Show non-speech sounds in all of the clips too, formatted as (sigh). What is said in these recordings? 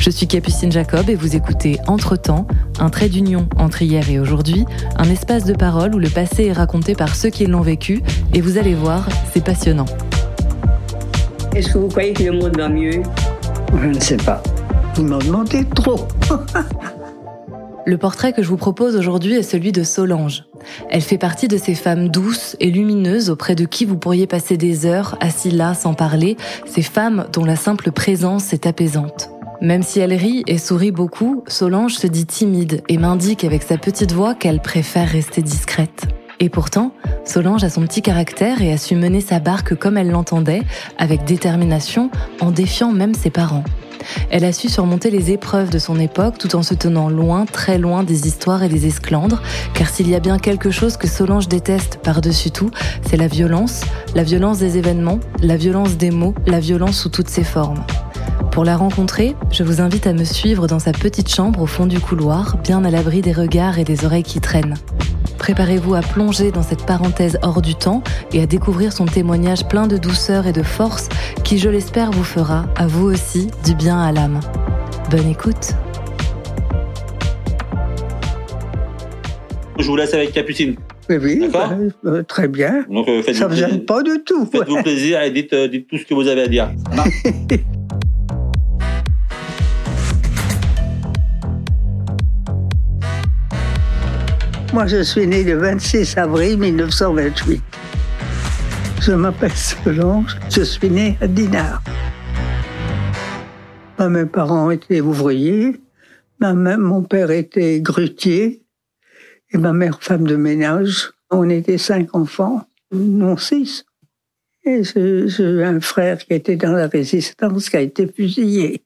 Je suis Capucine Jacob et vous écoutez Entre-temps, un trait d'union entre hier et aujourd'hui, un espace de parole où le passé est raconté par ceux qui l'ont vécu, et vous allez voir, c'est passionnant. Est-ce que vous croyez que le monde va mieux? Je ne sais pas. Vous m'en demandez trop. (laughs) Le portrait que je vous propose aujourd'hui est celui de Solange. Elle fait partie de ces femmes douces et lumineuses auprès de qui vous pourriez passer des heures assis là sans parler, ces femmes dont la simple présence est apaisante. Même si elle rit et sourit beaucoup, Solange se dit timide et m'indique avec sa petite voix qu'elle préfère rester discrète. Et pourtant, Solange a son petit caractère et a su mener sa barque comme elle l'entendait, avec détermination, en défiant même ses parents. Elle a su surmonter les épreuves de son époque tout en se tenant loin, très loin des histoires et des esclandres, car s'il y a bien quelque chose que Solange déteste par-dessus tout, c'est la violence, la violence des événements, la violence des mots, la violence sous toutes ses formes. Pour la rencontrer, je vous invite à me suivre dans sa petite chambre au fond du couloir, bien à l'abri des regards et des oreilles qui traînent. Préparez-vous à plonger dans cette parenthèse hors du temps et à découvrir son témoignage plein de douceur et de force qui, je l'espère, vous fera, à vous aussi, du bien à l'âme. Bonne écoute Je vous laisse avec Capucine. Oui, oui, D'accord. bah, euh, très bien. Donc euh, Ça faites-vous me gêne pas du tout. faites-vous plaisir et dites, euh, dites tout ce que vous avez à dire. (laughs) Moi, je suis né le 26 avril 1928. Je m'appelle Solange, je suis né à Dinard. Mes parents étaient ouvriers, mon père était grutier et ma mère femme de ménage. On était cinq enfants, non six. Et j'ai eu un frère qui était dans la résistance, qui a été fusillé.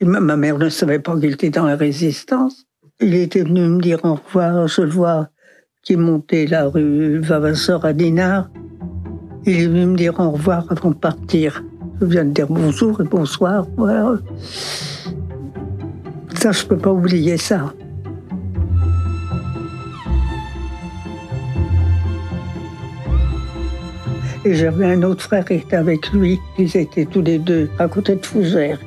Ma, ma mère ne savait pas qu'il était dans la résistance. Il était venu me dire au revoir, je le vois qui montait la rue Vavasseur à Dinard. Il est venu me dire au revoir avant de partir. Je viens de dire bonjour et bonsoir. Ça, je peux pas oublier ça. Et j'avais un autre frère qui était avec lui. Ils étaient tous les deux à côté de Fougères.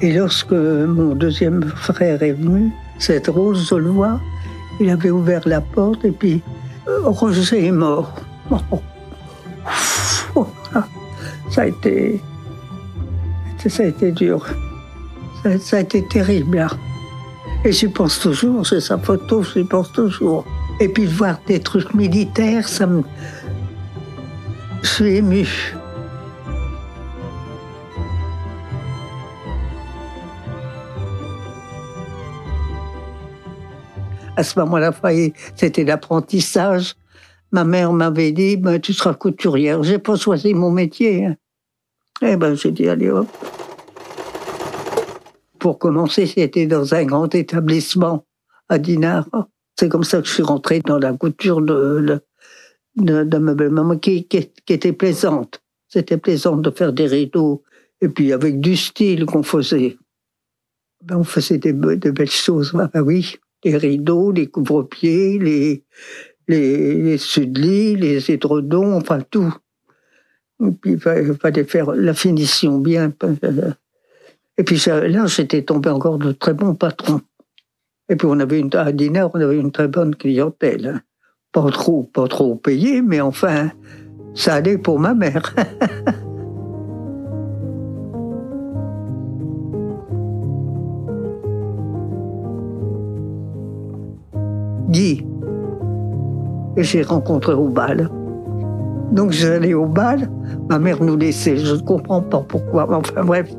Et lorsque mon deuxième frère est venu, cette Rose, je le vois, il avait ouvert la porte et puis euh, Roger est mort. (laughs) Ça a été, ça a été dur. Ça, a été terrible. là. Et j'y pense toujours, c'est sa photo, j'y pense toujours. Et puis de voir des trucs militaires, ça me... Je suis ému. À ce moment-là, c'était l'apprentissage. Ma mère m'avait dit, ben, tu seras couturière. J'ai pas choisi mon métier. hein. Eh ben, j'ai dit, allez hop. Pour commencer, c'était dans un grand établissement à Dinard. C'est comme ça que je suis rentrée dans la couture de, de, de meublement qui, était plaisante. C'était plaisant de faire des rideaux et puis avec du style qu'on faisait. Ben, on faisait des, de belles choses. Ah ben oui, les rideaux, les couvre-pieds, les, les, les les édredons, enfin tout. Et puis il fa- il fallait faire la finition bien. Et puis là, j'étais tombé encore de très bons patrons. Et puis on avait une, à Dinard, on avait une très bonne clientèle. hein. Pas trop, pas trop payé, mais enfin, ça allait pour ma mère. (laughs) Guy, que j'ai rencontré au bal. Donc j'allais au bal, ma mère nous laissait, je ne comprends pas pourquoi, enfin bref,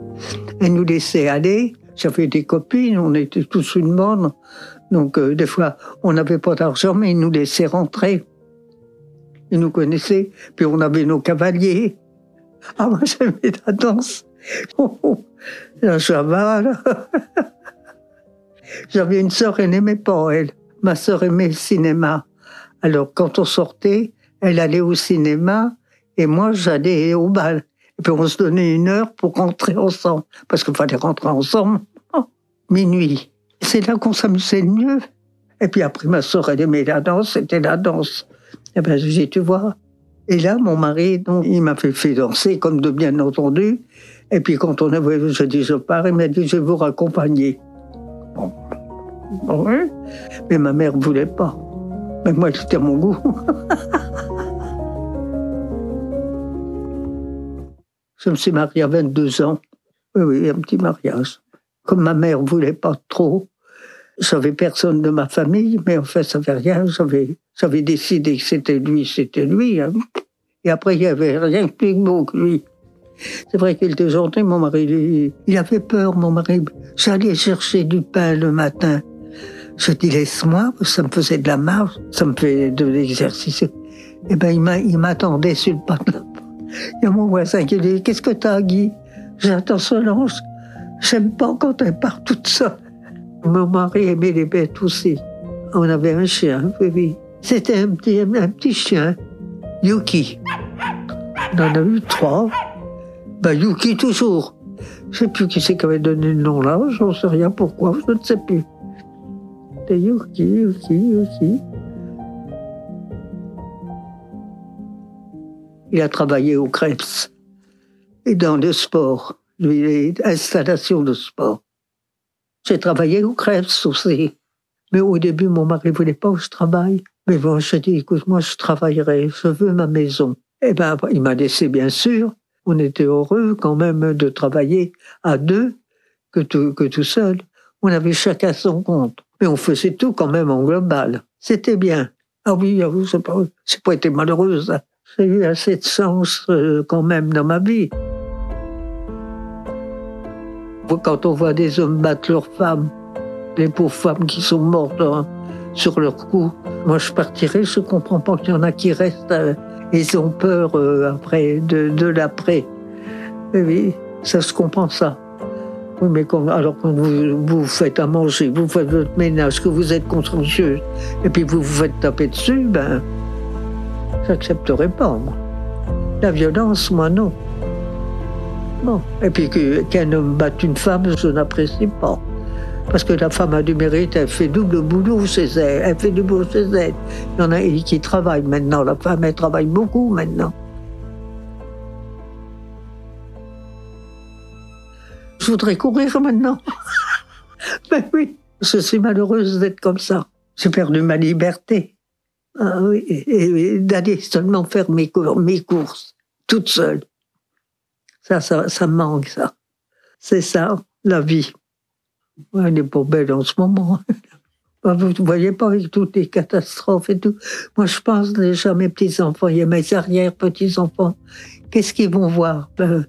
elle nous laissait aller. J'avais des copines, on était tous une bonne. Donc euh, des fois, on n'avait pas d'argent, mais ils nous laissaient rentrer. Ils nous connaissaient, puis on avait nos cavaliers. Ah, moi j'aimais la danse. Oh, oh, la. (laughs) J'avais une sœur, elle n'aimait pas, elle. Ma sœur aimait le cinéma. Alors, quand on sortait, elle allait au cinéma et moi, j'allais au bal. Et puis, on se donnait une heure pour rentrer ensemble. Parce qu'il fallait rentrer ensemble. (laughs) Minuit. C'est là qu'on s'amusait le mieux. Et puis après, ma soeur, elle aimait la danse, c'était la danse. Et ben, j'ai tu vois. Et là, mon mari, donc, il m'a fait, danser, comme de bien entendu. Et puis quand on avait, je dis, je pars, il m'a dit, je vais vous raccompagner. Bon. Oui. Mais ma mère ne voulait pas. Mais moi, c'était mon goût. (laughs) je me suis mariée à 22 ans. Oui, oui, un petit mariage. Comme ma mère ne voulait pas trop, j'avais personne de ma famille, mais en fait, ça fait rien. J'avais décidé que c'était lui, c'était lui. Hein. Et après, il n'y avait rien de plus beau que lui. C'est vrai qu'il était gentil, mon mari. Il, avait peur, mon mari. J'allais chercher du pain le matin. Je dis, laisse-moi, ça me faisait de la marche, ça me fait de l'exercice. Eh ben, il m'attendait sur le pas Il y a mon voisin qui dit, qu'est-ce que t'as, Guy? J'attends Solange. J'aime pas quand elle part toute seule. Mon mari aimait les bêtes aussi. On avait un chien, oui, oui. C'était un petit, un petit chien, Yuki. On en a eu trois. Ben, Yuki toujours. Je sais plus qui c'est qui avait donné le nom là, j'en sais rien pourquoi, je ne sais plus. Il a travaillé au Krebs et dans le sport, lui, installations de sport. J'ai travaillé au Krebs aussi. Mais au début, mon mari voulait pas que je travaille. Mais bon, je dis, écoute, moi, je travaillerai, je veux ma maison. Eh ben, il m'a laissé, bien sûr. On était heureux quand même de travailler à deux que tout, que tout seul. On avait chacun son compte. Mais on faisait tout quand même en global. C'était bien. Ah oui, ah pas, c'est pas été malheureuse. J'ai eu assez de chance euh, quand même dans ma vie. Quand on voit des hommes battre leurs femmes, les pauvres femmes qui sont mortes hein, sur leur cou, moi je partirais, je comprends pas qu'il y en a qui restent. Euh, ils ont peur euh, après de, de l'après. Oui, ça se comprend ça. Oui, mais quand, alors quand vous, vous faites à manger, vous faites votre ménage, que vous êtes consciencieux, et puis vous vous faites taper dessus, ben, j'accepterai pas, moi. La violence, moi, non. Bon. Et puis qu'un homme batte une femme, je n'apprécie pas. Parce que la femme a du mérite, elle fait double boulot chez elle, elle fait du boulot chez elle. Il y en a qui travaillent maintenant, la femme, elle travaille beaucoup maintenant. Je voudrais courir maintenant. (laughs) Ben oui, je suis malheureuse d'être comme ça. J'ai perdu ma liberté. Ah et, d'aller seulement faire mes, courses, toute seule. Ça, ça, manque, ça. C'est ça, la vie. Elle n'est pas belle en ce moment. (laughs) Vous ne voyez pas avec toutes les catastrophes et tout. Moi, je pense déjà à mes petits-enfants, y a mes arrière-petits-enfants. Qu'est-ce qu'ils vont voir? Ben,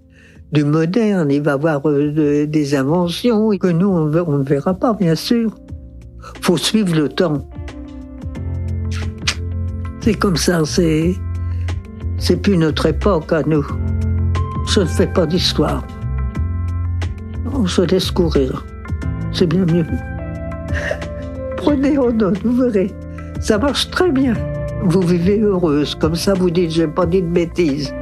Du moderne, ils vont voir euh, des inventions que nous, on, ne verra pas, bien sûr. faut suivre le temps. C'est comme ça, c'est, c'est plus notre époque à nous. Je ne fais pas d'histoire. On se laisse courir c'est bien mieux. Prenez en note, vous verrez. Ça marche très bien. Vous vivez heureuse, comme ça vous dites, j'ai pas dit de bêtises.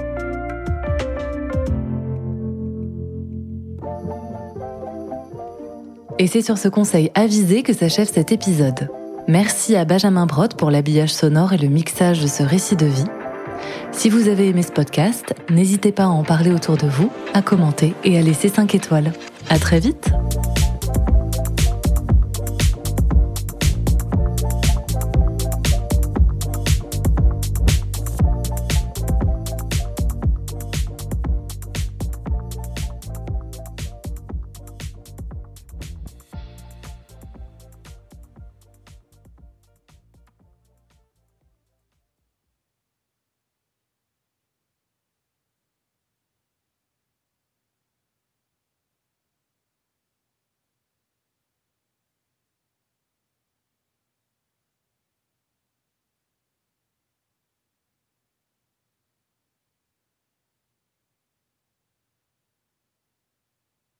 Et c'est sur ce conseil avisé que s'achève cet épisode. Merci à Benjamin Brod pour l'habillage sonore et le mixage de ce récit de vie. Si vous avez aimé ce podcast, n'hésitez pas à en parler autour de vous, à commenter et à laisser 5 étoiles. À très vite!